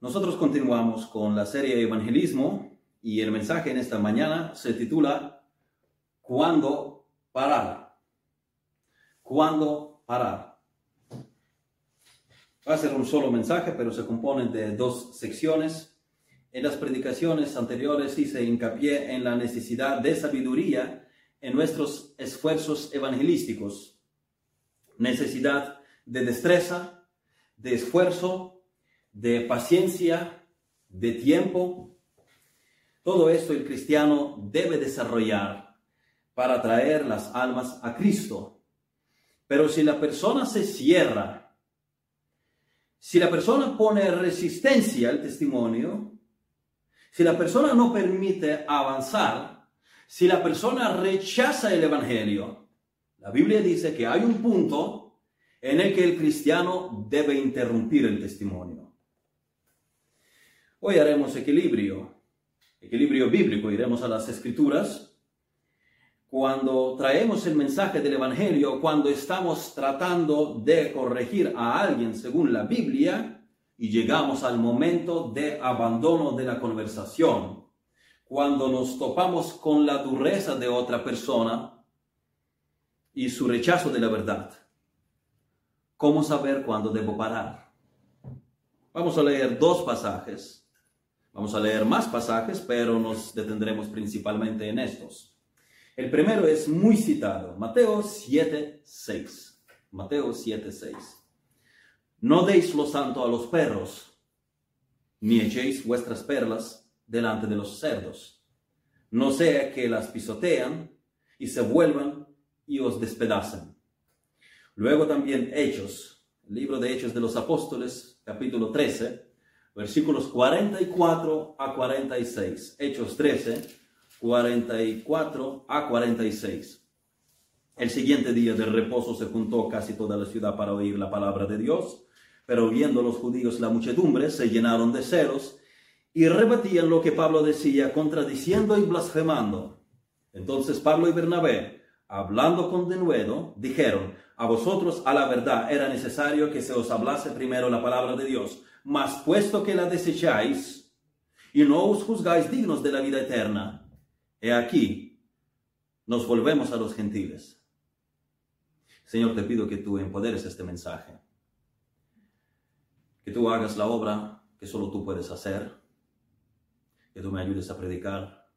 Nosotros continuamos con la serie Evangelismo y el mensaje en esta mañana se titula ¿Cuándo parar? ¿Cuándo parar? Va a ser un solo mensaje, pero se compone de dos secciones. En las predicaciones anteriores hice hincapié en la necesidad de sabiduría en nuestros esfuerzos evangelísticos, necesidad de destreza, de esfuerzo, de paciencia, de tiempo. Todo esto el cristiano debe desarrollar para traer las almas a Cristo. Pero si la persona se cierra, si la persona pone resistencia al testimonio, si la persona no permite avanzar, si la persona rechaza el Evangelio, la Biblia dice que hay un punto en el que el cristiano debe interrumpir el testimonio. Hoy haremos equilibrio, equilibrio bíblico, iremos a las escrituras. Cuando traemos el mensaje del Evangelio, cuando estamos tratando de corregir a alguien según la Biblia y llegamos al momento de abandono de la conversación, cuando nos topamos con la dureza de otra persona y su rechazo de la verdad. ¿Cómo saber cuándo debo parar? Vamos a leer dos pasajes Vamos a leer más pasajes, pero nos detendremos principalmente en estos. El primero es muy citado, Mateo 7:6. Mateo 7:6. No deis lo santo a los perros, ni echéis vuestras perlas delante de los cerdos, no sea que las pisotean y se vuelvan y os despedacen. Luego también Hechos, libro de Hechos de los Apóstoles, capítulo 13, versículos 44 a 46. Hechos 13, 44 a 46. El siguiente día de reposo se juntó casi toda la ciudad para oír la palabra de Dios, pero viendo los judíos la muchedumbre, se llenaron de celos y rebatían lo que Pablo decía, contradiciendo y blasfemando. Entonces Pablo y Bernabé, hablando con denuedo, dijeron, a vosotros a la verdad era necesario que se os hablase primero la palabra de Dios mas puesto que la desecháis y no os juzgáis dignos de la vida eterna, he aquí, nos volvemos a los gentiles. Señor, te pido que tú empoderes este mensaje, que tú hagas la obra que solo tú puedes hacer, que tú me ayudes a predicar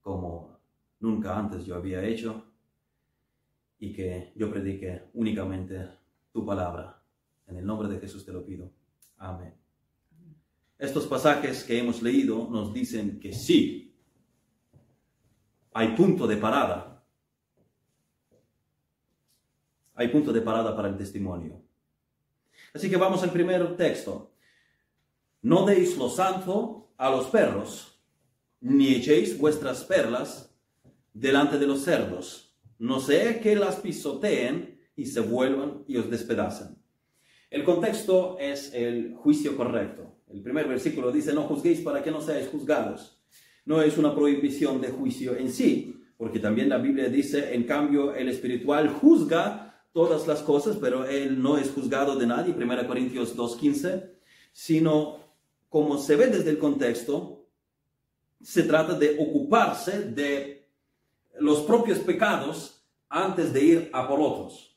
como nunca antes yo había hecho y que yo predique únicamente tu palabra. En el nombre de Jesús te lo pido. Amén. Estos pasajes que hemos leído nos dicen que sí, hay punto de parada. Hay punto de parada para el testimonio. Así que vamos al primer texto. No deis lo santo a los perros, ni echéis vuestras perlas delante de los cerdos, no sea que las pisoteen y se vuelvan y os despedacen. El contexto es el juicio correcto. El primer versículo dice, no juzguéis para que no seáis juzgados. No es una prohibición de juicio en sí, porque también la Biblia dice, en cambio, el espiritual juzga todas las cosas, pero él no es juzgado de nadie, 1 Corintios 2.15, sino como se ve desde el contexto, se trata de ocuparse de los propios pecados antes de ir a por otros.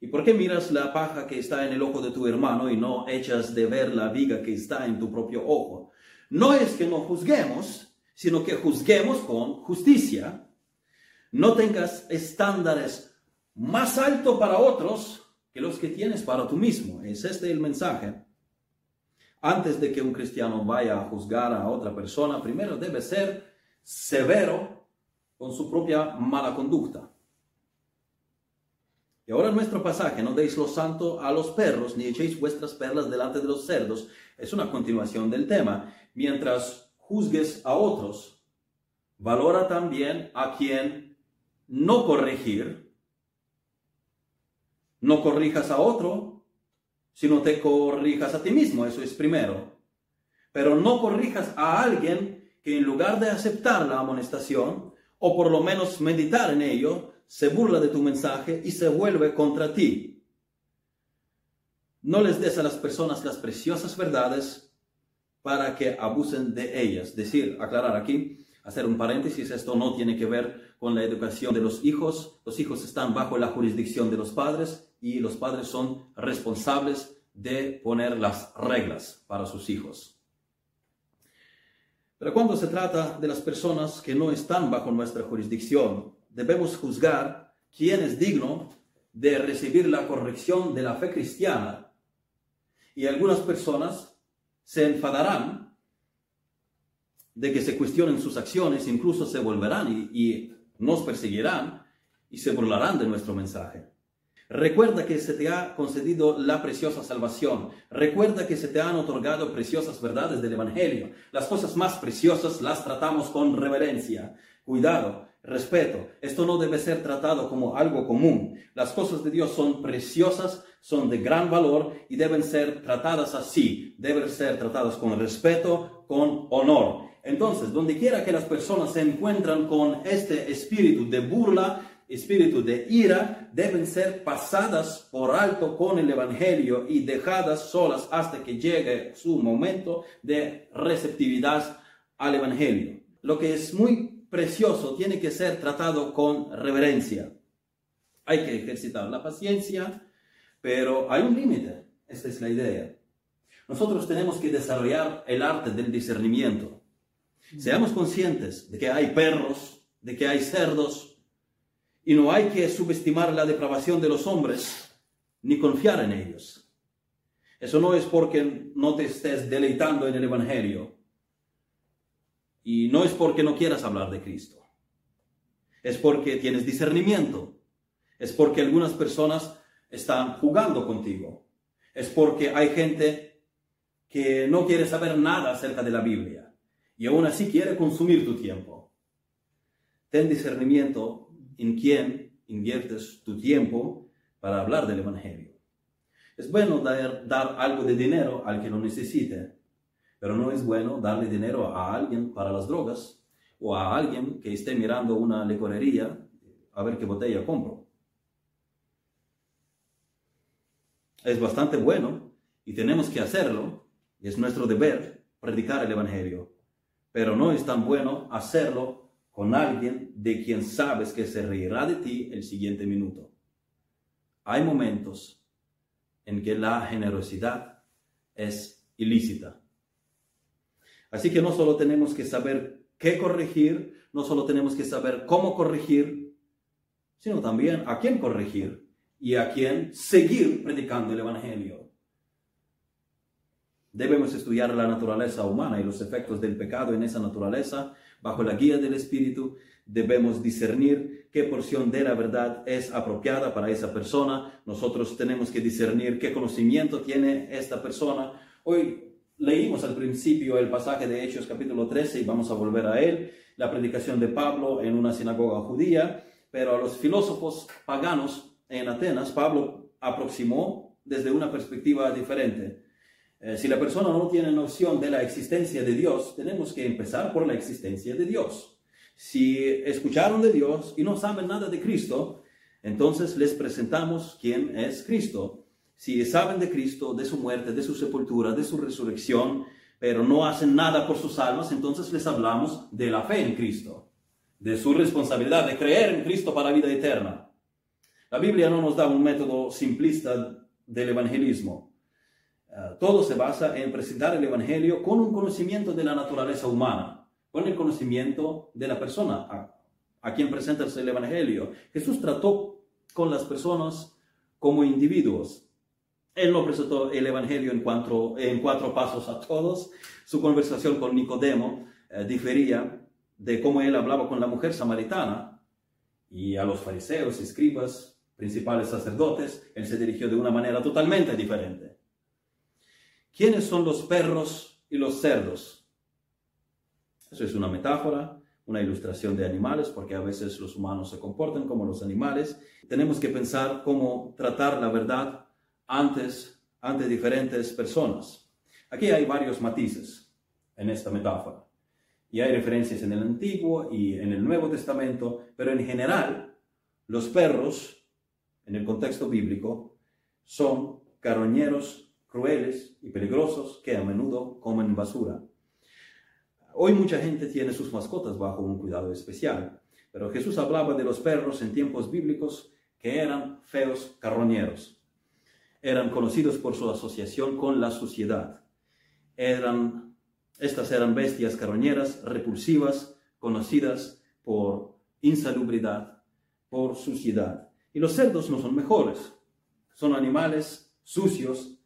¿Y por qué miras la paja que está en el ojo de tu hermano y no echas de ver la viga que está en tu propio ojo? No es que no juzguemos, sino que juzguemos con justicia. No tengas estándares más altos para otros que los que tienes para tú mismo. Es este el mensaje. Antes de que un cristiano vaya a juzgar a otra persona, primero debe ser severo con su propia mala conducta. Y ahora nuestro pasaje, no deis lo santo a los perros, ni echéis vuestras perlas delante de los cerdos, es una continuación del tema. Mientras juzgues a otros, valora también a quien no corregir. No corrijas a otro, sino te corrijas a ti mismo, eso es primero. Pero no corrijas a alguien que en lugar de aceptar la amonestación, o por lo menos meditar en ello, se burla de tu mensaje y se vuelve contra ti. No les des a las personas las preciosas verdades para que abusen de ellas. Decir, aclarar aquí, hacer un paréntesis, esto no tiene que ver con la educación de los hijos. Los hijos están bajo la jurisdicción de los padres y los padres son responsables de poner las reglas para sus hijos. Pero cuando se trata de las personas que no están bajo nuestra jurisdicción, debemos juzgar quién es digno de recibir la corrección de la fe cristiana. Y algunas personas se enfadarán de que se cuestionen sus acciones, incluso se volverán y, nos perseguirán y se burlarán de nuestro mensaje. Recuerda que se te ha concedido la preciosa salvación. Recuerda que se te han otorgado preciosas verdades del Evangelio. Las cosas más preciosas las tratamos con reverencia. Cuidado, respeto. Esto no debe ser tratado como algo común. Las cosas de Dios son preciosas, son de gran valor y deben ser tratadas así. Deben ser tratadas con respeto, con honor. Entonces, donde quiera que las personas se encuentran con este espíritu de burla, espíritu de ira deben ser pasadas por alto con el Evangelio y dejadas solas hasta que llegue su momento de receptividad al Evangelio. Lo que es muy precioso tiene que ser tratado con reverencia. Hay que ejercitar la paciencia, pero hay un límite. Esta es la idea. Nosotros tenemos que desarrollar el arte del discernimiento. Seamos conscientes de que hay perros, de que hay cerdos, y no hay que subestimar la depravación de los hombres ni confiar en ellos. Eso no es porque no te estés deleitando en el Evangelio. Y no es porque no quieras hablar de Cristo. Es porque tienes discernimiento. Es porque algunas personas están jugando contigo. Es porque hay gente que no quiere saber nada acerca de la Biblia y aún así quiere consumir tu tiempo. Ten discernimiento en quién inviertes tu tiempo para hablar del Evangelio. Es bueno dar, dar algo de dinero al que lo necesite, pero no es bueno darle dinero a alguien para las drogas o a alguien que esté mirando una licorería a ver qué botella compro. Es bastante bueno y tenemos que hacerlo, es nuestro deber predicar el Evangelio, pero no es tan bueno hacerlo con alguien de quien sabes que se reirá de ti el siguiente minuto. Hay momentos en que la generosidad es ilícita. Así que no solo tenemos que saber qué corregir, no solo tenemos que saber cómo corregir, sino también a quién corregir y a quién seguir predicando el Evangelio. Debemos estudiar la naturaleza humana y los efectos del pecado en esa naturaleza Bajo la guía del Espíritu debemos discernir qué porción de la verdad es apropiada para esa persona. Nosotros tenemos que discernir qué conocimiento tiene esta persona. Hoy leímos al principio el pasaje de Hechos capítulo 13 y vamos a volver a él, la predicación de Pablo en una sinagoga judía, pero a los filósofos paganos en Atenas, Pablo aproximó desde una perspectiva diferente. Eh, si la persona no tiene noción de la existencia de Dios, tenemos que empezar por la existencia de Dios. Si escucharon de Dios y no saben nada de Cristo, entonces les presentamos quién es Cristo. Si saben de Cristo, de su muerte, de su sepultura, de su resurrección, pero no hacen nada por sus almas, entonces les hablamos de la fe en Cristo, de su responsabilidad de creer en Cristo para la vida eterna. La Biblia no nos da un método simplista del evangelismo. Eh, todo se basa en presentar el Evangelio con un conocimiento de la naturaleza humana, con el conocimiento de la persona a, a quien presenta el Evangelio. Jesús trató con las personas como individuos. Él no presentó el Evangelio en cuatro, en cuatro pasos a todos. Su conversación con Nicodemo eh, difería de cómo él hablaba con la mujer samaritana y a los fariseos, escribas, principales sacerdotes. Él se dirigió de una manera totalmente diferente. ¿Quiénes son los perros y los cerdos? Eso es una metáfora, una ilustración de animales, porque a veces los humanos se comportan como los animales. Tenemos que pensar cómo tratar la verdad antes ante diferentes personas. Aquí hay varios matices en esta metáfora. Y hay referencias en el Antiguo y en el Nuevo Testamento, pero en general los perros, en el contexto bíblico, son carroñeros crueles y peligrosos que a menudo comen basura. Hoy mucha gente tiene sus mascotas bajo un cuidado especial, pero Jesús hablaba de los perros en tiempos bíblicos que eran feos carroñeros. Eran conocidos por su asociación con la suciedad. Eran, estas eran bestias carroñeras repulsivas, conocidas por insalubridad, por suciedad. Y los cerdos no son mejores. Son animales sucios,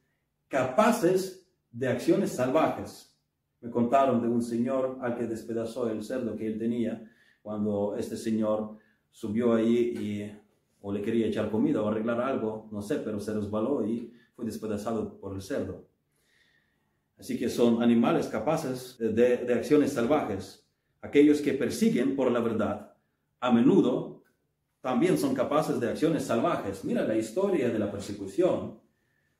capaces de acciones salvajes. Me contaron de un señor al que despedazó el cerdo que él tenía cuando este señor subió ahí y o le quería echar comida o arreglar algo, no sé, pero se resbaló y fue despedazado por el cerdo. Así que son animales capaces de, de acciones salvajes. Aquellos que persiguen por la verdad, a menudo también son capaces de acciones salvajes. Mira la historia de la persecución,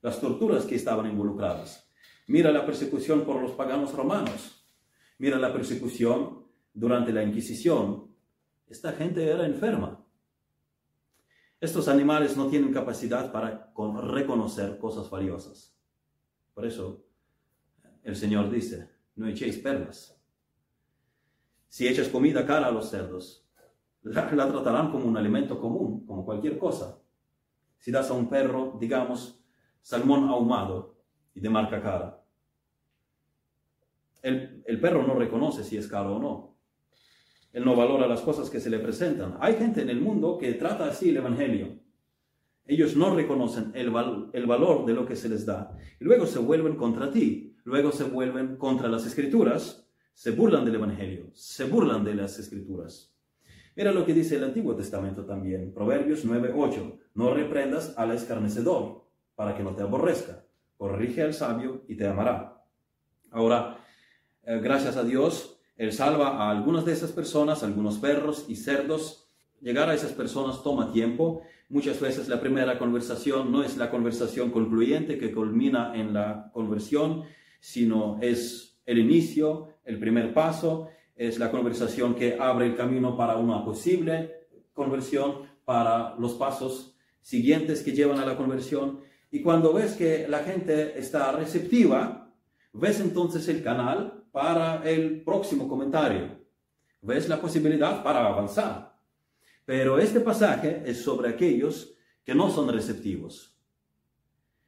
las torturas que estaban involucradas. Mira la persecución por los paganos romanos. Mira la persecución durante la Inquisición. Esta gente era enferma. Estos animales no tienen capacidad para reconocer cosas valiosas. Por eso el Señor dice, no echéis perlas. Si echas comida cara a los cerdos, la, tratarán como un alimento común, como cualquier cosa. Si das a un perro, digamos, salmón ahumado y de marca cara, el, el perro no reconoce si es caro o no. Él no valora las cosas que se le presentan. Hay gente en el mundo que trata así el Evangelio. Ellos no reconocen el, el valor de lo que se les da. Y luego se vuelven contra ti. Luego se vuelven contra las escrituras. Se burlan del Evangelio. Se burlan de las escrituras. Mira lo que dice el Antiguo Testamento también. Proverbios 9:8. No reprendas al escarnecedor para que no te aborrezca. Corrige al sabio y te amará. Ahora, eh, gracias a Dios, él salva a algunas de esas personas, algunos perros y cerdos. Llegar a esas personas toma tiempo. Muchas veces la primera conversación no es la conversación concluyente que culmina en la conversión, sino es el inicio, el primer paso, es la conversación que abre el camino para una posible conversión, para los pasos siguientes que llevan a la conversión. Y cuando ves que la gente está receptiva, ves entonces el canal para el próximo comentario. Ves la posibilidad para avanzar. Pero este pasaje es sobre aquellos que no son receptivos.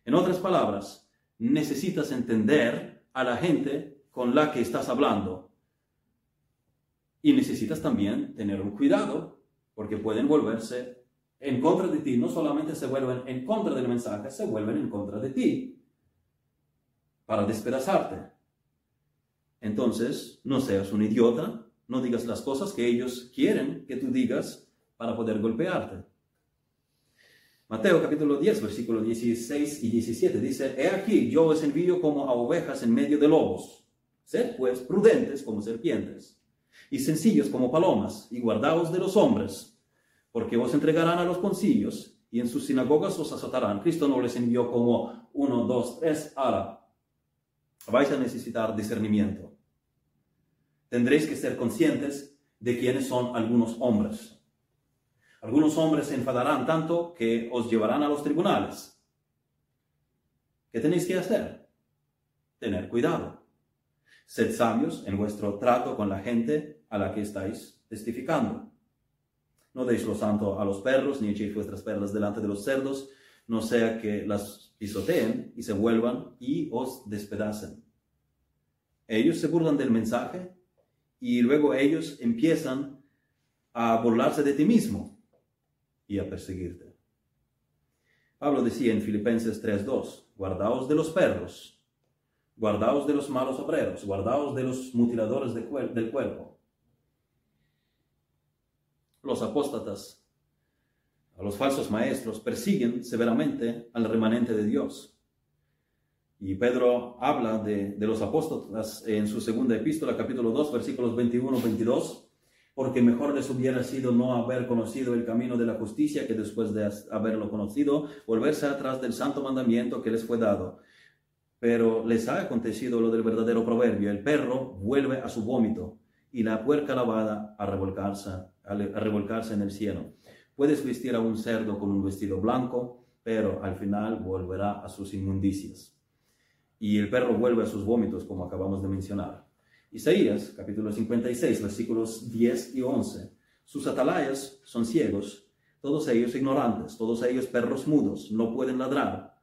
En otras palabras, necesitas entender a la gente con la que estás hablando. Y necesitas también tener un cuidado, porque pueden volverse en contra de ti. No solamente se vuelven en contra del mensaje, se vuelven en contra de ti para despedazarte. Entonces, no seas un idiota, no digas las cosas que ellos quieren que tú digas para poder golpearte. Mateo capítulo 10, versículos 16 y 17 dice, He aquí, yo os envío como a ovejas en medio de lobos. Sed pues prudentes como serpientes y sencillos como palomas y guardaos de los hombres, porque os entregarán a los concilios y en sus sinagogas os azotarán. Cristo no les envió como uno, dos, tres, ahora. Vais a necesitar discernimiento tendréis que ser conscientes de quiénes son algunos hombres. Algunos hombres se enfadarán tanto que os llevarán a los tribunales. ¿Qué tenéis que hacer? Tener cuidado. Sed sabios en vuestro trato con la gente a la que estáis testificando. No deis lo santo a los perros, ni echéis vuestras perlas delante de los cerdos, no sea que las pisoteen y se vuelvan y os despedacen. Ellos se burlan del mensaje y luego ellos empiezan a burlarse de ti mismo y a perseguirte. Pablo decía en Filipenses 3:2, guardaos de los perros, guardaos de los malos obreros, guardaos de los mutiladores del cuerpo. Los apóstatas, los falsos maestros, persiguen severamente al remanente de Dios y Pedro habla de, los apóstoles en su segunda epístola, capítulo 2, versículos 21-22, porque mejor les hubiera sido no haber conocido el camino de la justicia que después de haberlo conocido, volverse atrás del santo mandamiento que les fue dado. Pero les ha acontecido lo del verdadero proverbio, el perro vuelve a su vómito y la puerca lavada a revolcarse, a revolcarse en el cielo. Puedes vestir a un cerdo con un vestido blanco, pero al final volverá a sus inmundicias. Y el perro vuelve a sus vómitos, como acabamos de mencionar. Isaías, capítulo 56, versículos 10 y 11. Sus atalayas son ciegos, todos ellos ignorantes, todos ellos perros mudos, no pueden ladrar,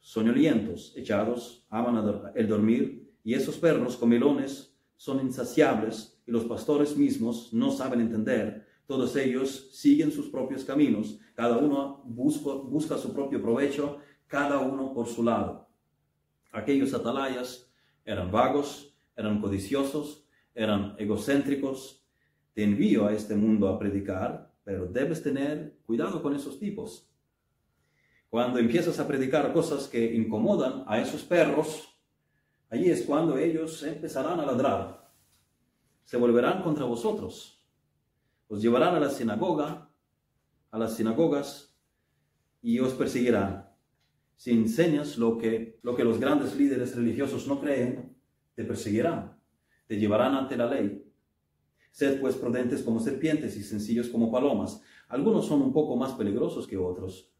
soñolientos, echados, aman el dormir, y esos perros comelones son insaciables, y los pastores mismos no saben entender. Todos ellos siguen sus propios caminos, cada uno busca su propio provecho, cada uno por su lado. Aquellos atalayas eran vagos, eran codiciosos, eran egocéntricos. Te envío a este mundo a predicar, pero debes tener cuidado con esos tipos. Cuando empiezas a predicar cosas que incomodan a esos perros, allí es cuando ellos empezarán a ladrar. Se volverán contra vosotros. Os llevarán a la sinagoga, a las sinagogas, y os perseguirán. Si enseñas lo que, lo que los grandes líderes religiosos no creen, te perseguirán, te llevarán ante la ley. Sed pues prudentes como serpientes y sencillos como palomas. Algunos son un poco más peligrosos que otros.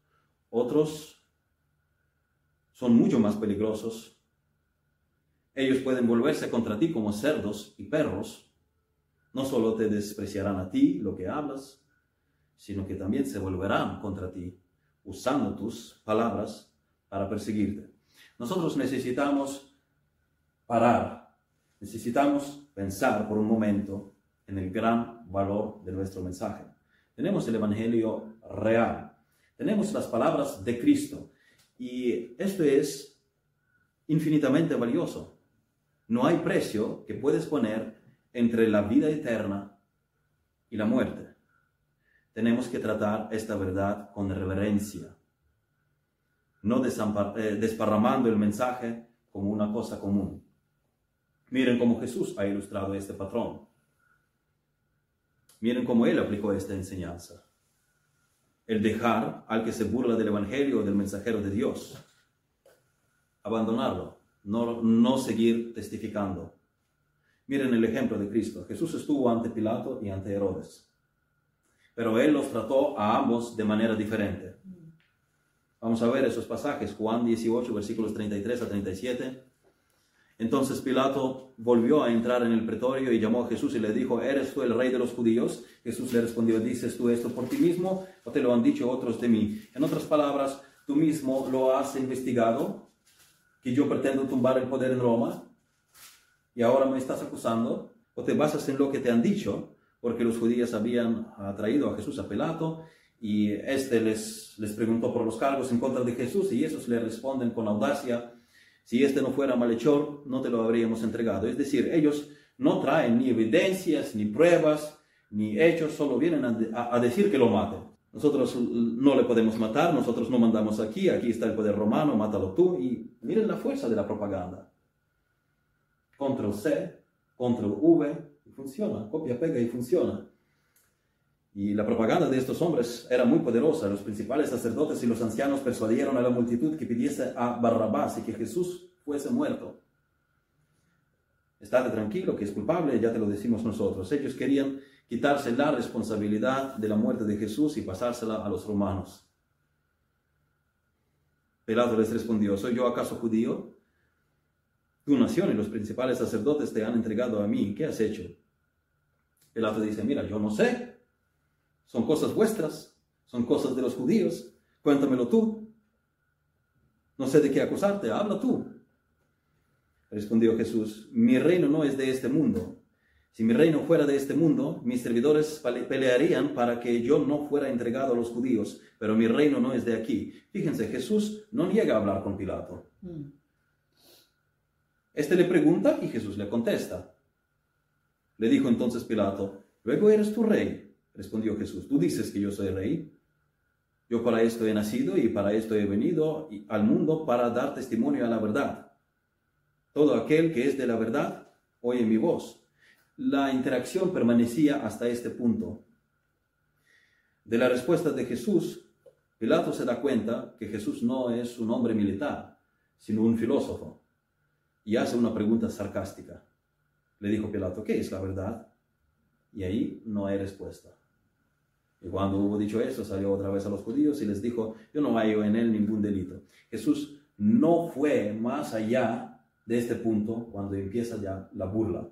Otros son mucho más peligrosos. Ellos pueden volverse contra ti como cerdos y perros. No solo te despreciarán a ti lo que hablas, sino que también se volverán contra ti, usando tus palabras para perseguirte. Nosotros necesitamos parar, necesitamos pensar por un momento en el gran valor de nuestro mensaje. Tenemos el Evangelio real, tenemos las palabras de Cristo y esto es infinitamente valioso. No hay precio que puedes poner entre la vida eterna y la muerte. Tenemos que tratar esta verdad con reverencia, no eh, desparramando el mensaje como una cosa común. Miren cómo Jesús ha ilustrado este patrón. Miren cómo Él aplicó esta enseñanza. El dejar al que se burla del Evangelio o del mensajero de Dios. Abandonarlo, no, no seguir testificando. Miren el ejemplo de Cristo. Jesús estuvo ante Pilato y ante Herodes. Pero Él los trató a ambos de manera diferente. Vamos a ver esos pasajes, Juan 18, versículos 33 a 37. Entonces Pilato volvió a entrar en el pretorio y llamó a Jesús y le dijo, ¿eres tú el rey de los judíos? Jesús le respondió, ¿dices tú esto por ti mismo o te lo han dicho otros de mí? En otras palabras, tú mismo lo has investigado, que yo pretendo tumbar el poder en Roma y ahora me estás acusando, o te basas en lo que te han dicho, porque los judíos habían traído a Jesús a Pilato y este les, les preguntó por los cargos en contra de Jesús y esos le responden con audacia, si este no fuera malhechor, no te lo habríamos entregado. Es decir, ellos no traen ni evidencias, ni pruebas, ni hechos, solo vienen a, a decir que lo maten. Nosotros no le podemos matar, nosotros no mandamos aquí, aquí está el poder romano, mátalo tú. Y miren la fuerza de la propaganda. Control C, Control V, y funciona, copia, pega y funciona. Y la propaganda de estos hombres era muy poderosa. Los principales sacerdotes y los ancianos persuadieron a la multitud que pidiese a Barrabás y que Jesús fuese muerto. Estate tranquilo, que es culpable, ya te lo decimos nosotros. Ellos querían quitarse la responsabilidad de la muerte de Jesús y pasársela a los romanos. Pilato les respondió, ¿soy yo acaso judío? Tu nación y los principales sacerdotes te han entregado a mí. ¿Qué has hecho? Pilato dice, mira, yo no sé. Son cosas vuestras, son cosas de los judíos. Cuéntamelo tú. No sé de qué acusarte, habla tú. Respondió Jesús, mi reino no es de este mundo. Si mi reino fuera de este mundo, mis servidores pelearían para que yo no fuera entregado a los judíos, pero mi reino no es de aquí. Fíjense, Jesús no llega a hablar con Pilato. Mm. Este le pregunta y Jesús le contesta. Le dijo entonces Pilato, luego eres tu rey. Respondió Jesús, tú dices que yo soy rey. Yo para esto he nacido y para esto he venido al mundo para dar testimonio a la verdad. Todo aquel que es de la verdad oye mi voz. La interacción permanecía hasta este punto. De la respuesta de Jesús, Pilato se da cuenta que Jesús no es un hombre militar, sino un filósofo, y hace una pregunta sarcástica. Le dijo Pilato, ¿qué es la verdad? Y ahí no hay respuesta. Y cuando hubo dicho eso, salió otra vez a los judíos y les dijo, yo no hallo en él ningún delito. Jesús no fue más allá de este punto cuando empieza ya la burla.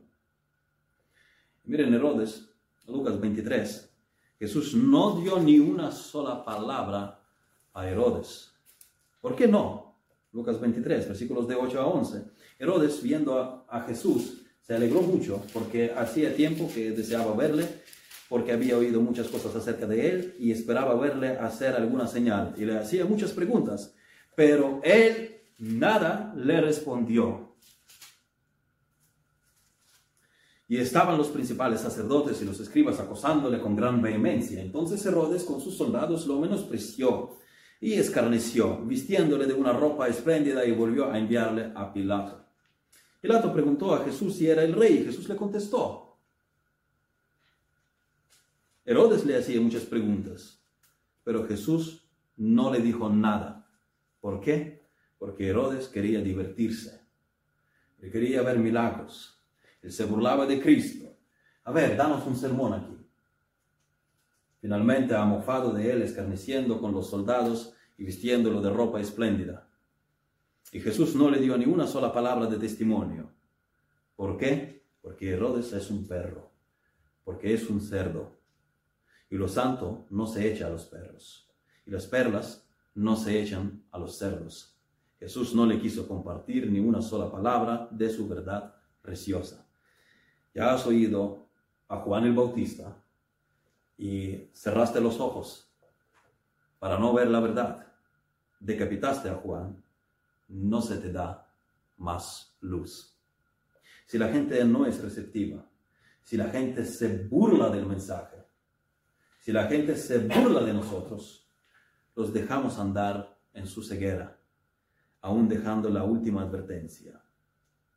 Miren Herodes, Lucas 23, Jesús no dio ni una sola palabra a Herodes. ¿Por qué no? Lucas 23, versículos de 8 a 11. Herodes, viendo a, a Jesús, se alegró mucho porque hacía tiempo que deseaba verle, porque había oído muchas cosas acerca de él y esperaba verle hacer alguna señal y le hacía muchas preguntas, pero él nada le respondió. Y estaban los principales sacerdotes y los escribas acosándole con gran vehemencia. Entonces Herodes con sus soldados lo menospreció y escarneció, vistiéndole de una ropa espléndida y volvió a enviarle a Pilato. Pilato preguntó a Jesús si era el rey. Jesús le contestó. Herodes le hacía muchas preguntas, pero Jesús no le dijo nada. ¿Por qué? Porque Herodes quería divertirse. Quería ver milagros. Él se burlaba de Cristo. A ver, danos un sermón aquí. Finalmente ha mofado de él, escarneciendo con los soldados y vistiéndolo de ropa espléndida. Y Jesús no le dio ni una sola palabra de testimonio. ¿Por qué? Porque Herodes es un perro, porque es un cerdo. Y lo santo no se echa a los perros, y las perlas no se echan a los cerdos. Jesús no le quiso compartir ni una sola palabra de su verdad preciosa. Ya has oído a Juan el Bautista y cerraste los ojos para no ver la verdad. Decapitaste a Juan, no se te da más luz. Si la gente no es receptiva, si la gente se burla del mensaje, si la gente se burla de nosotros, los dejamos andar en su ceguera, aún dejando la última advertencia.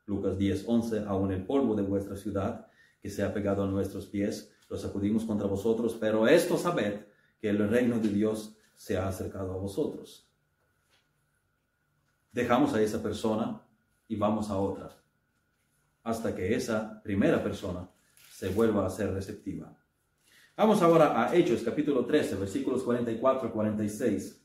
Lucas 10, 11, aún el polvo de vuestra ciudad que se ha pegado a nuestros pies, lo sacudimos contra vosotros, pero esto sabed que el reino de Dios se ha acercado a vosotros. Dejamos a esa persona y vamos a otra, hasta que esa primera persona se vuelva a ser receptiva. Vamos ahora a Hechos capítulo 13, versículos 44 y 46.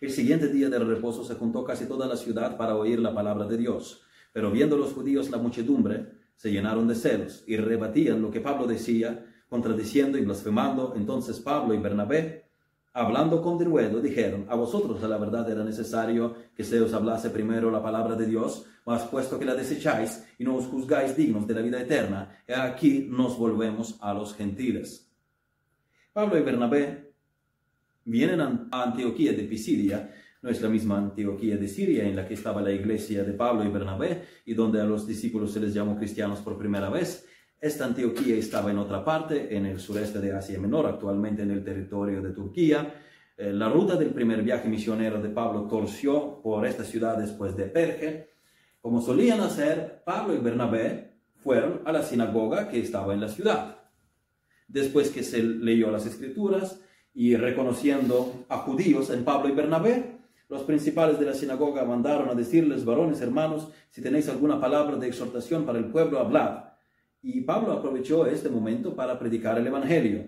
El siguiente día del reposo se juntó casi toda la ciudad para oír la palabra de Dios. Pero viendo los judíos la muchedumbre, se llenaron de celos y rebatían lo que Pablo decía, contradiciendo y blasfemando. Entonces Pablo y Bernabé, hablando con denuedo, dijeron, a vosotros a la verdad era necesario que se os hablase primero la palabra de Dios, mas puesto que la desecháis y no os juzgáis dignos de la vida eterna, aquí nos volvemos a los gentiles. Pablo y Bernabé vienen a Antioquía de Pisidia no es la misma Antioquía de Siria en la que estaba la iglesia de Pablo y Bernabé y donde a los discípulos se les llamó cristianos por primera vez. Esta Antioquía estaba en otra parte, en el sureste de Asia Menor, actualmente en el territorio de Turquía. Eh, la ruta del primer viaje misionero de Pablo torció por esta ciudad después de Perge. Como solían hacer, Pablo y Bernabé fueron a la sinagoga que estaba en la ciudad. Después que se leyó las escrituras y reconociendo a judíos en Pablo y Bernabé, los principales de la sinagoga mandaron a decirles, varones hermanos, si tenéis alguna palabra de exhortación para el pueblo, hablad. Y Pablo aprovechó este momento para predicar el Evangelio.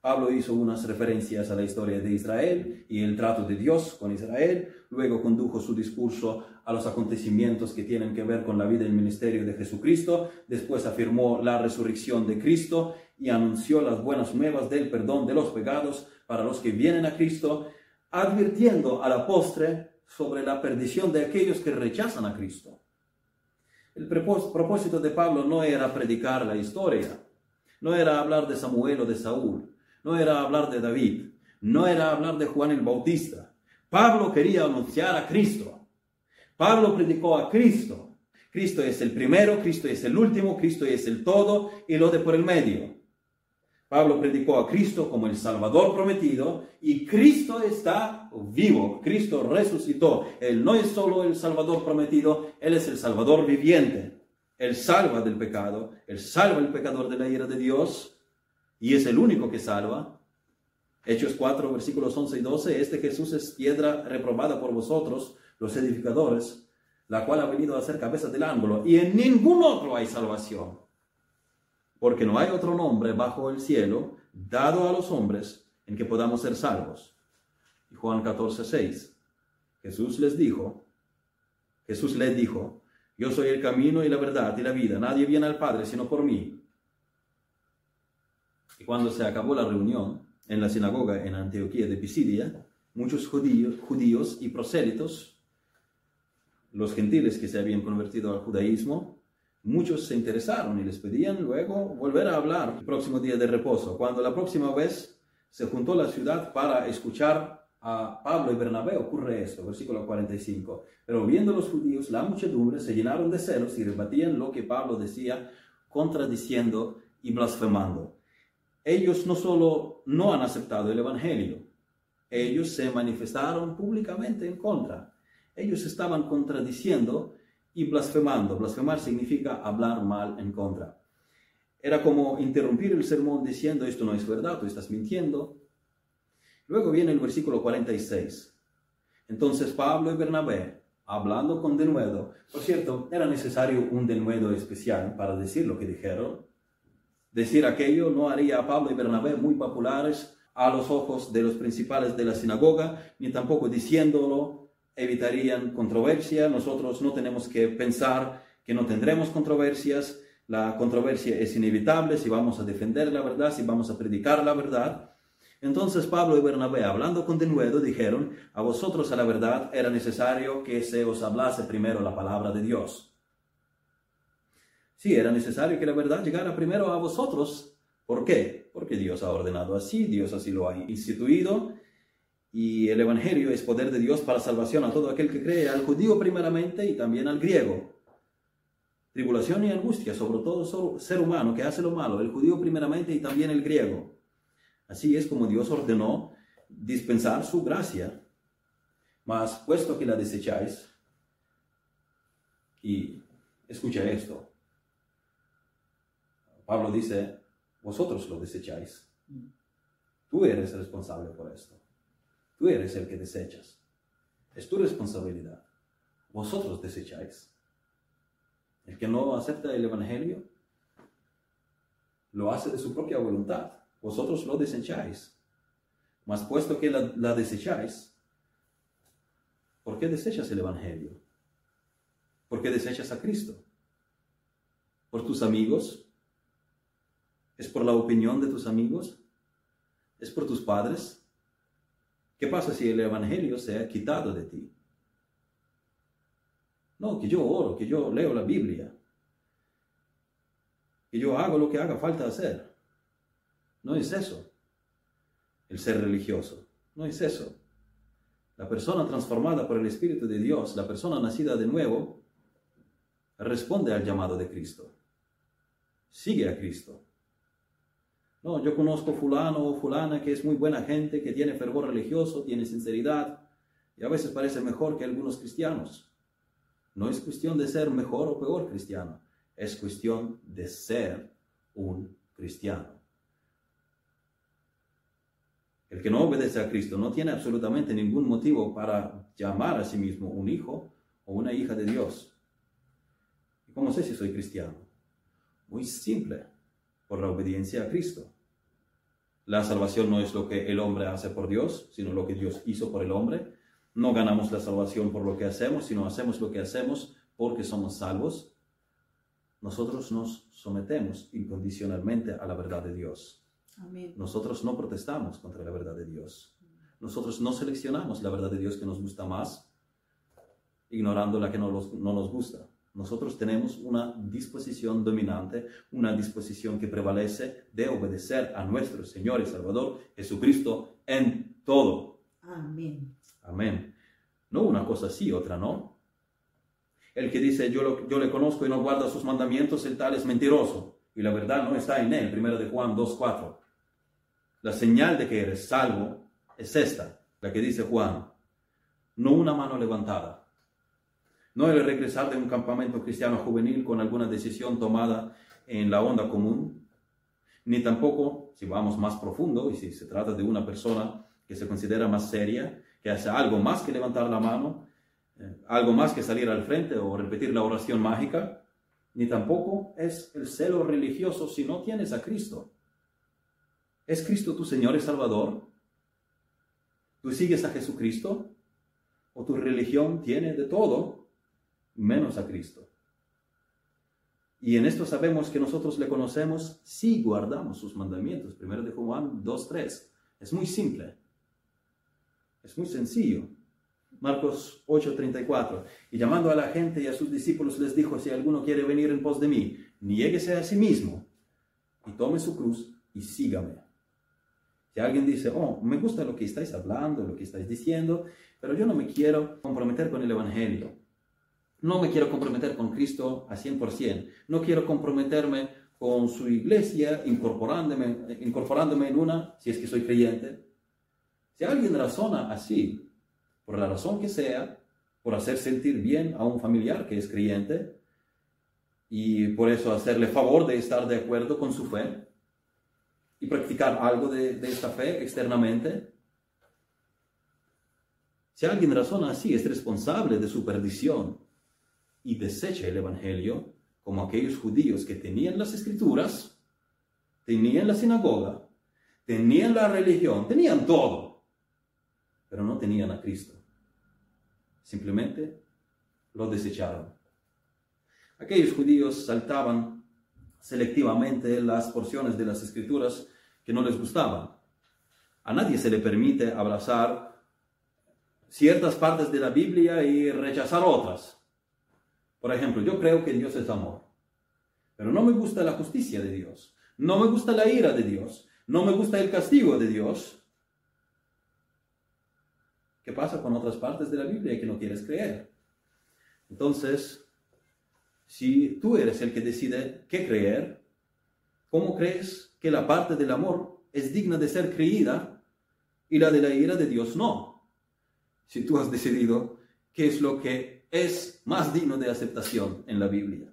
Pablo hizo unas referencias a la historia de Israel y el trato de Dios con Israel, luego condujo su discurso a los acontecimientos que tienen que ver con la vida y el ministerio de Jesucristo, después afirmó la resurrección de Cristo y anunció las buenas nuevas del perdón de los pecados para los que vienen a Cristo advirtiendo a la postre sobre la perdición de aquellos que rechazan a Cristo. El propósito de Pablo no era predicar la historia, no era hablar de Samuel o de Saúl, no era hablar de David, no era hablar de Juan el Bautista. Pablo quería anunciar a Cristo. Pablo predicó a Cristo. Cristo es el primero, Cristo es el último, Cristo es el todo y lo de por el medio. Pablo predicó a Cristo como el Salvador prometido y Cristo está vivo, Cristo resucitó. Él no es solo el Salvador prometido, Él es el Salvador viviente. Él salva del pecado, Él salva al pecador de la ira de Dios y es el único que salva. Hechos 4, versículos 11 y 12, este Jesús es piedra reprobada por vosotros, los edificadores, la cual ha venido a ser cabeza del ángulo y en ningún otro hay salvación porque no hay otro nombre bajo el cielo dado a los hombres en que podamos ser salvos. Y Juan 14, 6. Jesús les dijo, Jesús les dijo, yo soy el camino y la verdad y la vida. Nadie viene al Padre sino por mí. Y cuando se acabó la reunión en la sinagoga en Antioquía de Pisidia, muchos judíos, judíos y prosélitos, los gentiles que se habían convertido al judaísmo, muchos se interesaron y les pedían luego volver a hablar el próximo día de reposo, cuando la próxima vez se juntó la ciudad para escuchar a Pablo y Bernabé ocurre esto, versículo 45. Pero viendo los judíos, la muchedumbre se llenaron de celos y rebatían lo que Pablo decía, contradiciendo y blasfemando. Ellos no solo no han aceptado el Evangelio, ellos se manifestaron públicamente en contra. Ellos estaban contradiciendo y blasfemando. Blasfemar significa hablar mal en contra. Era como interrumpir el sermón diciendo esto no es verdad, tú estás mintiendo, Luego viene el versículo 46. Entonces Pablo y Bernabé, hablando con denuedo, por cierto, era necesario un denuedo especial para decir lo que dijeron. Decir aquello no haría a Pablo y Bernabé muy populares a los ojos de los principales de la sinagoga, ni tampoco diciéndolo evitarían controversia. Nosotros no tenemos que pensar que no tendremos controversias. La controversia es inevitable si vamos a defender la verdad, si vamos a predicar la verdad. Entonces Pablo y Bernabé, hablando con denuedo, dijeron, a vosotros a la verdad era necesario que se os hablase primero la palabra de Dios. Sí, era necesario que la verdad llegara primero a vosotros. ¿Por qué? Porque Dios ha ordenado así, Dios así lo ha instituido, y el Evangelio es poder de Dios para salvación a todo aquel que cree, al judío primeramente y también al griego. Tribulación y angustia sobre todo ser humano que hace lo malo, el judío primeramente y también el griego. Así es como Dios ordenó dispensar su gracia. Mas puesto que la desecháis, y escucha esto, Pablo dice, vosotros lo desecháis. Tú eres responsable por esto. Tú eres el que desechas. Es tu responsabilidad. Vosotros desecháis. El que no acepta el Evangelio lo hace de su propia voluntad vosotros lo desecháis. Mas puesto que la, desecháis, ¿por qué desechas el Evangelio? ¿Por qué desechas a Cristo? ¿Por tus amigos? ¿Es por la opinión de tus amigos? ¿Es por tus padres? ¿Qué pasa si el Evangelio se ha quitado de ti? No, que yo oro, que yo leo la Biblia, que yo hago lo que haga falta hacer. No es eso. El ser religioso. No es eso. La persona transformada por el Espíritu de Dios, la persona nacida de nuevo, responde al llamado de Cristo. Sigue a Cristo. No, yo conozco fulano o fulana que es muy buena gente, que tiene fervor religioso, tiene sinceridad y a veces parece mejor que algunos cristianos. No es cuestión de ser mejor o peor cristiano, es cuestión de ser un cristiano. El que no obedece a Cristo no tiene absolutamente ningún motivo para llamar a sí mismo un hijo o una hija de Dios. ¿Y cómo sé si soy cristiano? Muy simple, por la obediencia a Cristo. La salvación no es lo que el hombre hace por Dios, sino lo que Dios hizo por el hombre. No ganamos la salvación por lo que hacemos, sino hacemos lo que hacemos porque somos salvos. Nosotros nos sometemos incondicionalmente a la verdad de Dios. Nosotros no protestamos contra la verdad de Dios. Nosotros no seleccionamos la verdad de Dios que nos gusta más, ignorando la que no nos gusta. Nosotros tenemos una disposición dominante, una disposición que prevalece de obedecer a nuestro Señor y Salvador Jesucristo en todo. Amén. Amén. No una cosa sí, otra no. El que dice yo, yo le conozco y no guarda sus mandamientos, el tal es mentiroso. Y la verdad no está en él. Primero de Juan 2.4. La señal de que eres salvo es esta, la que dice Juan, no una mano levantada, no el regresar de un campamento cristiano juvenil con alguna decisión tomada en la onda común, ni tampoco, si vamos más profundo y si se trata de una persona que se considera más seria, que hace algo más que levantar la mano, eh, algo más que salir al frente o repetir la oración mágica, ni tampoco es el celo religioso si no tienes a Cristo. ¿Es Cristo tu Señor y Salvador? ¿Tú sigues a Jesucristo? o tu religión tiene de todo menos a Cristo. Y en esto sabemos que nosotros le conocemos si guardamos sus mandamientos. Primero de Juan 2.3. Es muy simple. Es muy sencillo. Marcos 8:34. Y llamando a la gente y a sus discípulos les dijo, si alguno quiere venir en pos de mí, niéguese a sí mismo y tome su cruz y sígame. Si alguien dice, oh, me gusta lo que estáis hablando, lo que estáis diciendo, pero yo no me quiero comprometer con el Evangelio. No me quiero comprometer con Cristo a 100%. No quiero comprometerme con su iglesia incorporándome, incorporándome en una, si es que soy creyente. Si alguien razona así, por la razón que sea, por hacer sentir bien a un familiar que es creyente, y por eso hacerle favor de estar de acuerdo con su fe y practicar algo de, de esta fe externamente, si alguien razona así, es responsable de su perdición y desecha el Evangelio, como aquellos judíos que tenían las escrituras, tenían la sinagoga, tenían la religión, tenían todo, pero no tenían a Cristo. Simplemente lo desecharon. Aquellos judíos saltaban selectivamente las porciones de las escrituras que no les gustaban. A nadie se le permite abrazar ciertas partes de la Biblia y rechazar otras. Por ejemplo, yo creo que Dios es amor, pero no me gusta la justicia de Dios, no me gusta la ira de Dios, no me gusta el castigo de Dios. ¿Qué pasa con otras partes de la Biblia que no quieres creer? Entonces, si tú eres el que decide qué creer, ¿cómo crees que la parte del amor es digna de ser creída y la de la ira de Dios no? Si tú has decidido qué es lo que es más digno de aceptación en la Biblia.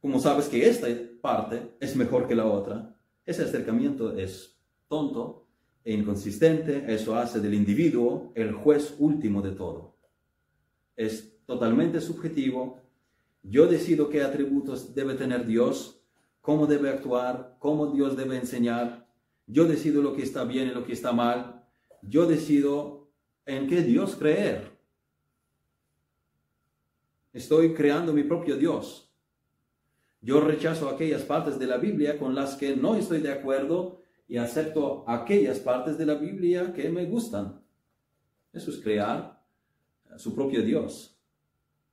Como sabes que esta parte es mejor que la otra, ese acercamiento es tonto e inconsistente, eso hace del individuo el juez último de todo. Es totalmente subjetivo. Yo decido qué atributos debe tener Dios, cómo debe actuar, cómo Dios debe enseñar. Yo decido lo que está bien y lo que está mal. Yo decido en qué Dios creer. Estoy creando mi propio Dios. Yo rechazo aquellas partes de la Biblia con las que no estoy de acuerdo y acepto aquellas partes de la Biblia que me gustan. Eso es crear su propio Dios.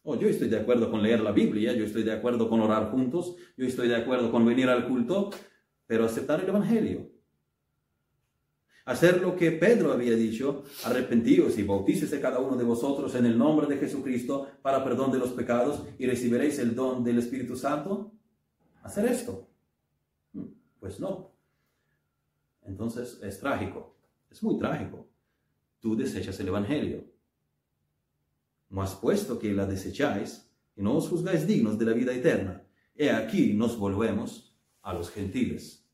Oh, yo estoy de acuerdo con leer la Biblia, yo estoy de acuerdo con orar juntos, yo estoy de acuerdo con venir al culto, pero aceptar el Evangelio hacer lo que Pedro había dicho, arrepentíos y bautícese cada uno de vosotros en el nombre de Jesucristo para perdón de los pecados y recibiréis el don del Espíritu Santo. Hacer esto. Hmm, pues no. Entonces es trágico, es muy trágico. Tú desechas el Evangelio. Mas puesto que la desecháis y no os juzgáis dignos de la vida eterna, he aquí nos volvemos a los gentiles.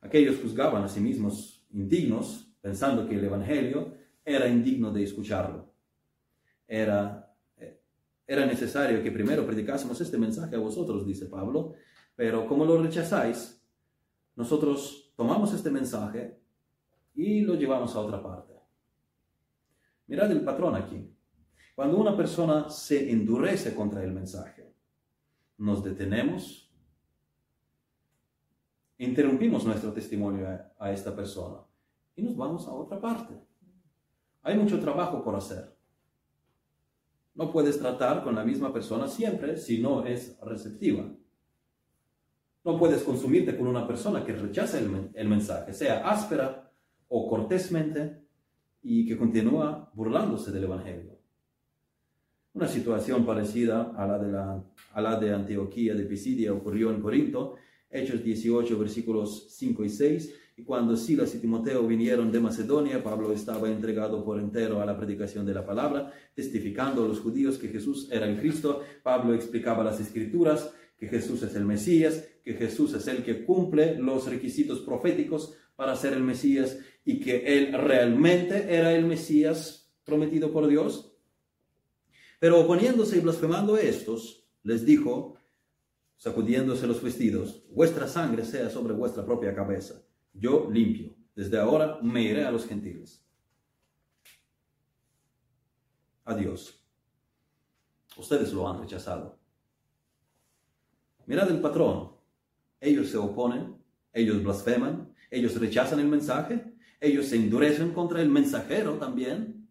Aquellos juzgaban a sí mismos indignos, pensando que el Evangelio era indigno de escucharlo. Era, eh, era necesario que primero predicásemos este mensaje a vosotros, dice Pablo, pero como lo rechazáis, nosotros tomamos este mensaje y lo llevamos a otra parte. Mirad el patrón aquí. Cuando una persona se endurece contra el mensaje, nos detenemos interrumpimos nuestro testimonio a, esta persona y nos vamos a otra parte. Hay mucho trabajo por hacer. No puedes tratar con la misma persona siempre si no es receptiva. No puedes consumirte con una persona que rechaza el, mensaje, sea áspera o cortésmente, y que continúa burlándose del Evangelio. Una situación parecida a la de Antioquía de Pisidia ocurrió en Corinto Hechos 18, versículos 5 y 6. Y cuando Silas y Timoteo vinieron de Macedonia, Pablo estaba entregado por entero a la predicación de la palabra, testificando a los judíos que Jesús era el Cristo. Pablo explicaba las escrituras, que Jesús es el Mesías, que Jesús es el que cumple los requisitos proféticos para ser el Mesías y que él realmente era el Mesías prometido por Dios. Pero oponiéndose y blasfemando estos, les dijo, sacudiéndose los vestidos, vuestra sangre sea sobre vuestra propia cabeza. Yo limpio. Desde ahora me iré a los gentiles. a Dios. Ustedes lo han rechazado. Mirad el patrón. Ellos se oponen, ellos blasfeman, ellos rechazan el mensaje, ellos se endurecen contra el mensajero también.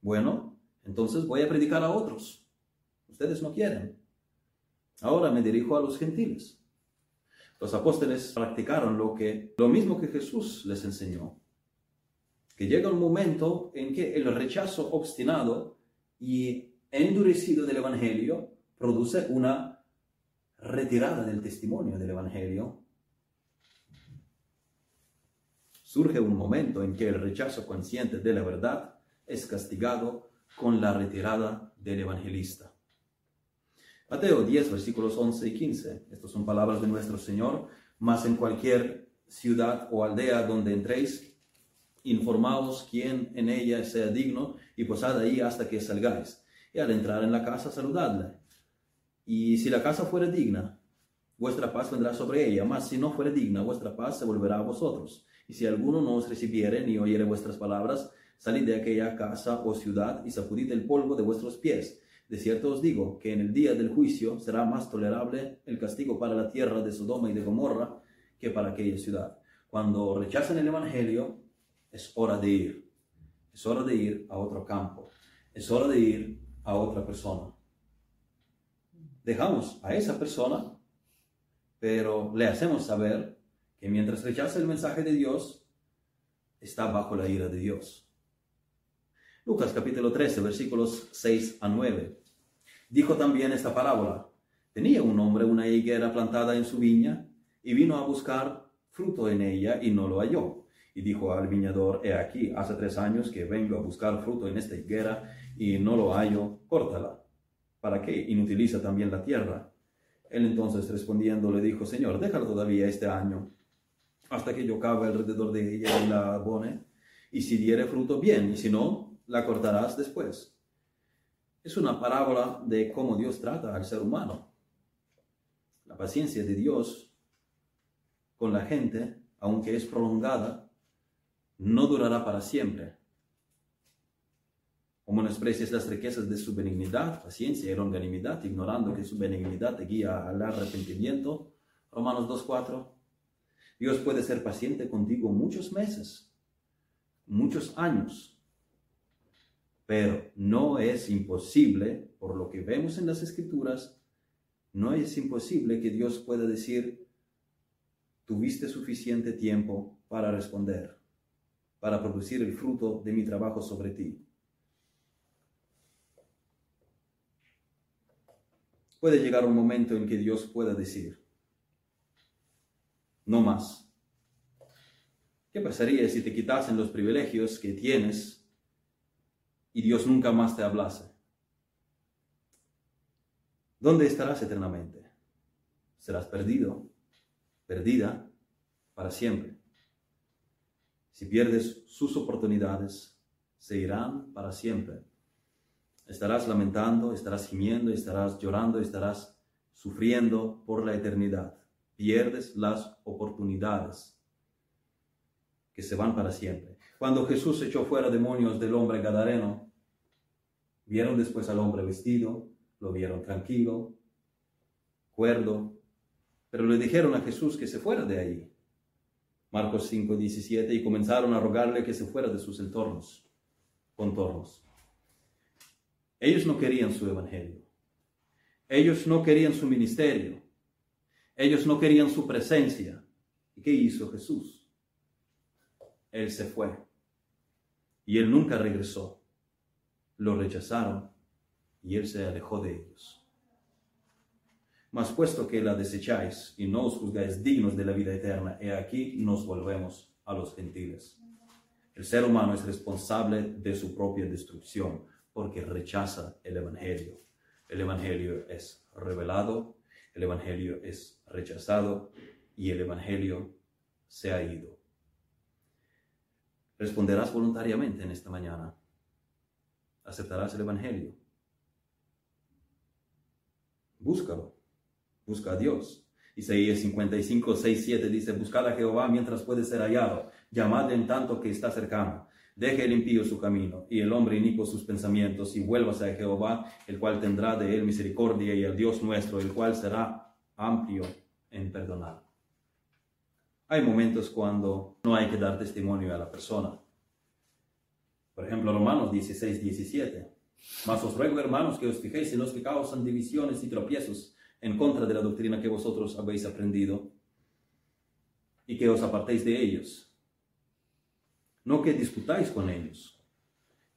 Bueno, entonces voy a predicar a otros. Ustedes no quieren. Ahora me dirijo a los gentiles. Los apóstoles practicaron lo que lo mismo que Jesús les enseñó. Que llega un momento en que el rechazo obstinado y endurecido del evangelio produce una retirada del testimonio del evangelio. Surge un momento en que el rechazo consciente de la verdad es castigado con la retirada del evangelista. Mateo 10, versículos 11 y 15. Estas son palabras de nuestro Señor. Mas en cualquier ciudad o aldea donde entréis, informaos quién en ella sea digno y posad ahí hasta que salgáis. Y al entrar en la casa, saludadle. Y si la casa fuere digna, vuestra paz vendrá sobre ella. Mas si no fuere digna, vuestra paz se volverá a vosotros. Y si alguno no os recibiere ni oyere vuestras palabras, salid de aquella casa o ciudad y sacudid el polvo de vuestros pies. De cierto os digo que en el día del juicio será más tolerable el castigo para la tierra de Sodoma y de Gomorra que para aquella ciudad. Cuando rechazan el Evangelio, es hora de ir. Es hora de ir a otro campo. Es hora de ir a otra persona. Dejamos a esa persona, pero le hacemos saber que mientras rechaza el mensaje de Dios, está bajo la ira de Dios. Lucas capítulo 13, versículos 6 a 9. Dijo también esta parábola. Tenía un hombre una higuera plantada en su viña y vino a buscar fruto en ella y no lo halló. Y dijo al viñador, he aquí, hace tres años que vengo a buscar fruto en esta higuera y no lo hallo, córtala. ¿Para qué inutiliza también la tierra? Él entonces respondiendo le dijo, Señor, déjalo todavía este año, hasta que yo cabe alrededor de ella y la abone, y si diere fruto, bien, y si no, la cortarás después. Es una parábola de cómo Dios trata al ser humano. La paciencia de Dios con la gente, aunque es prolongada, no durará para siempre. Como no expreses las riquezas de su benignidad, paciencia y longanimidad, ignorando que su benignidad te guía al arrepentimiento. Romanos 2.4. Dios puede ser paciente contigo muchos meses, muchos años, pero no es imposible, por lo que vemos en las escrituras, no es imposible que Dios pueda decir, tuviste suficiente tiempo para responder, para producir el fruto de mi trabajo sobre ti. Puede llegar un momento en que Dios pueda decir, no más. ¿Qué pasaría si te quitasen los privilegios que tienes y Dios nunca más te hablase? ¿Dónde estarás eternamente? Serás perdido, perdida para siempre. Si pierdes sus oportunidades, se irán para siempre. Estarás lamentando, estarás gimiendo, estarás llorando, estarás sufriendo por la eternidad. Pierdes las oportunidades que se van para siempre. Cuando Jesús echó fuera demonios del hombre gadareno, vieron después al hombre vestido, lo vieron tranquilo, cuerdo, pero le dijeron a Jesús que se fuera de ahí. Marcos 5, 17, y comenzaron a rogarle que se fuera de sus entornos, contornos. Ellos no querían su evangelio. Ellos no querían su ministerio. Ellos no querían su presencia. ¿Y qué hizo Jesús? Él se fue. Y él nunca regresó. Lo rechazaron y él se alejó de ellos. Mas puesto que la desecháis y no os juzgáis dignos de la vida eterna, he aquí nos volvemos a los gentiles. El ser humano es responsable de su propia destrucción porque rechaza el Evangelio. El Evangelio es revelado, el Evangelio es rechazado y el Evangelio se ha ido responderás voluntariamente en esta mañana. Aceptarás el Evangelio. Búscalo. Busca a Dios. Isaías 55, 6, 7 dice, buscad a Jehová mientras puede ser hallado, llamadle en tanto que está cercano. Deje el impío su camino y el hombre inicuo sus pensamientos y vuélvase a Jehová, el cual tendrá de él misericordia y al Dios nuestro, el cual será amplio en perdonar. Hay momentos cuando no hay que dar testimonio a la persona. Por ejemplo, Romanos 16, 17. Mas os ruego, hermanos, que os fijéis en los que causan divisiones y tropiezos en contra de la doctrina que vosotros habéis aprendido y que os apartéis de ellos. No que discutáis con ellos,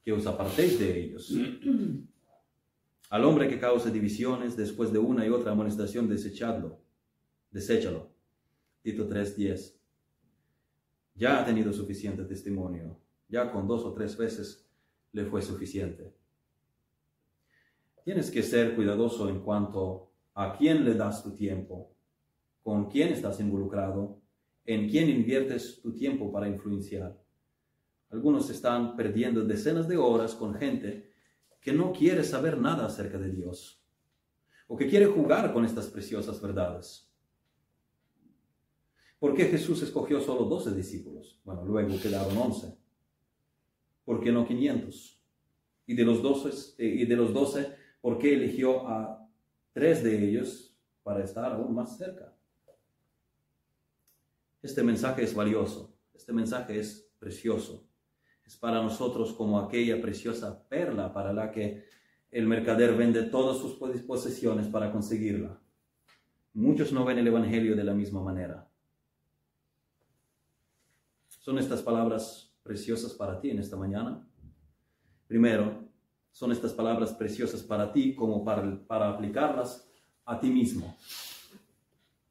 que os apartéis de ellos. Al hombre que cause divisiones después de una y otra amonestación, desechadlo, deséchalo. Tito 3:10. Ya ha tenido suficiente testimonio, ya con dos o tres veces le fue suficiente. Tienes que ser cuidadoso en cuanto a quién le das tu tiempo, con quién estás involucrado, en quién inviertes tu tiempo para influenciar. Algunos están perdiendo decenas de horas con gente que no quiere saber nada acerca de Dios o que quiere jugar con estas preciosas verdades. ¿Por qué Jesús escogió solo 12 discípulos? Bueno, luego quedaron 11. ¿Por qué no 500? Y de los 12, y de los 12 ¿por qué eligió a tres de ellos para estar aún más cerca? Este mensaje es valioso, este mensaje es precioso. Es para nosotros como aquella preciosa perla para la que el mercader vende todas sus posesiones para conseguirla. Muchos no ven el Evangelio de la misma manera. Son estas palabras preciosas para ti en esta mañana. Primero, son estas palabras preciosas para ti como para, para aplicarlas a ti mismo.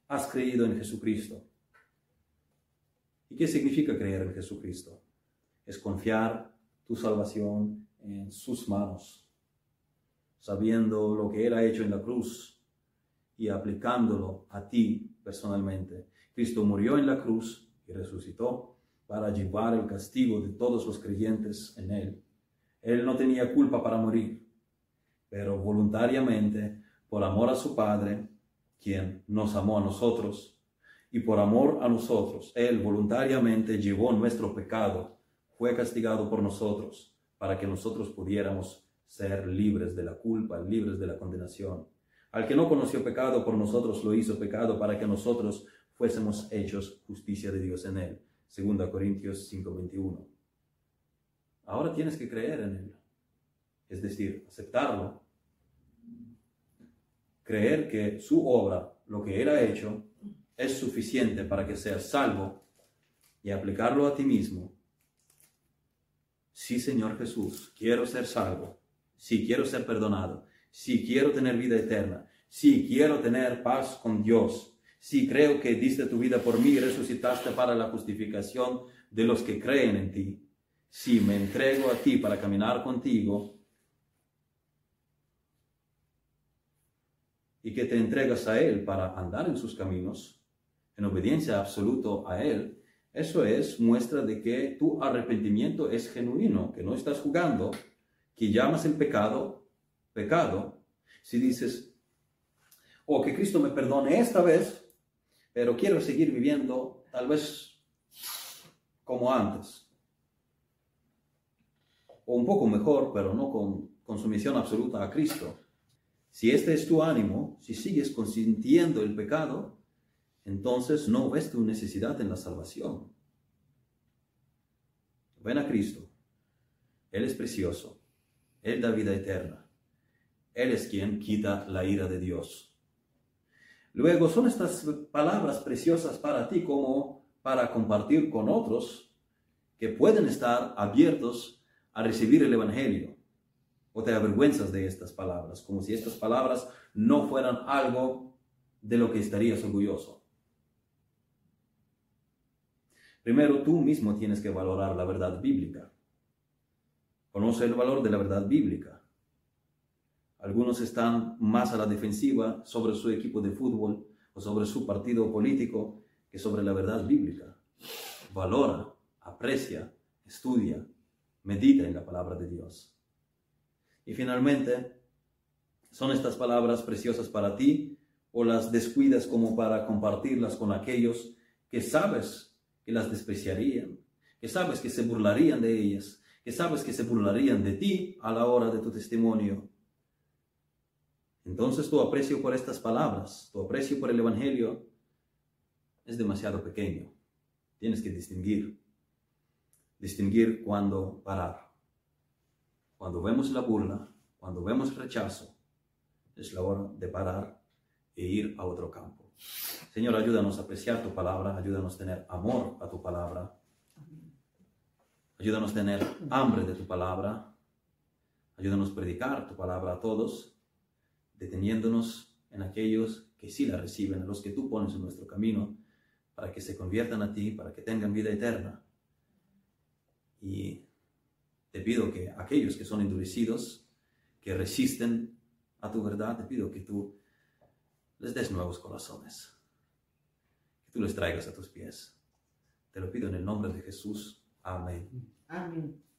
Has creído en Jesucristo. ¿Y qué significa creer en Jesucristo? Es confiar tu salvación en sus manos, sabiendo lo que Él ha hecho en la cruz y aplicándolo a ti personalmente. Cristo murió en la cruz y resucitó para llevar el castigo de todos los creyentes en Él. Él no tenía culpa para morir, pero voluntariamente, por amor a su Padre, quien nos amó a nosotros, y por amor a nosotros, Él voluntariamente llevó nuestro pecado, fue castigado por nosotros, para que nosotros pudiéramos ser libres de la culpa, libres de la condenación. Al que no conoció pecado, por nosotros lo hizo pecado, para que nosotros fuésemos hechos justicia de Dios en Él. 2 Corintios 5:21. Ahora tienes que creer en Él, es decir, aceptarlo, creer que su obra, lo que Él ha hecho, es suficiente para que seas salvo y aplicarlo a ti mismo. Sí, Señor Jesús, quiero ser salvo, sí quiero ser perdonado, sí quiero tener vida eterna, sí quiero tener paz con Dios, si creo que diste tu vida por mí y resucitaste para la justificación de los que creen en ti. Si me entrego a ti para caminar contigo y que te entregas a Él para andar en sus caminos, en obediencia absoluta a Él, eso es muestra de que tu arrepentimiento es genuino, que no estás jugando, que llamas el pecado pecado. Si dices, oh, que Cristo me perdone esta vez, pero quiero seguir viviendo tal vez como antes. O un poco mejor, pero no con, sumisión absoluta a Cristo. Si este es tu ánimo, si sigues consintiendo el pecado, entonces no ves tu necesidad en la salvación. Ven a Cristo. Él es precioso. Él da vida eterna. Él es quien quita la ira de Dios. Luego son estas palabras preciosas para ti como para compartir con otros que pueden estar abiertos a recibir el Evangelio. O te avergüenzas de estas palabras, como si estas palabras no fueran algo de lo que estarías orgulloso. Primero, tú mismo tienes que valorar la verdad bíblica. Conoce el valor de la verdad bíblica. Algunos están más a la defensiva sobre su equipo de fútbol o sobre su partido político que sobre la verdad bíblica. Valora, aprecia, estudia, medita en la palabra de Dios. Y finalmente, ¿son estas palabras preciosas para ti o las descuidas como para compartirlas con aquellos que sabes que las despreciarían, que sabes que se burlarían de ellas, que sabes que se burlarían de ti a la hora de tu testimonio. Entonces tu aprecio por estas palabras, tu aprecio por el Evangelio, es demasiado pequeño. Tienes que distinguir. Distinguir cuando parar. Cuando vemos la burla, cuando vemos rechazo, es la hora de parar e ir a otro campo. Señor, ayúdanos a apreciar tu palabra, ayúdanos a tener amor a tu palabra, ayúdanos a tener hambre de tu palabra, ayúdanos a predicar tu palabra a todos, deteniéndonos en aquellos que sí la reciben, a los que tú pones en nuestro camino, para que se conviertan a ti, para que tengan vida eterna. Y te pido que aquellos que son endurecidos, que resisten a tu verdad, te pido que tú les des nuevos corazones, que tú les traigas a tus pies. Te lo pido en el nombre de Jesús. Amén. Amén.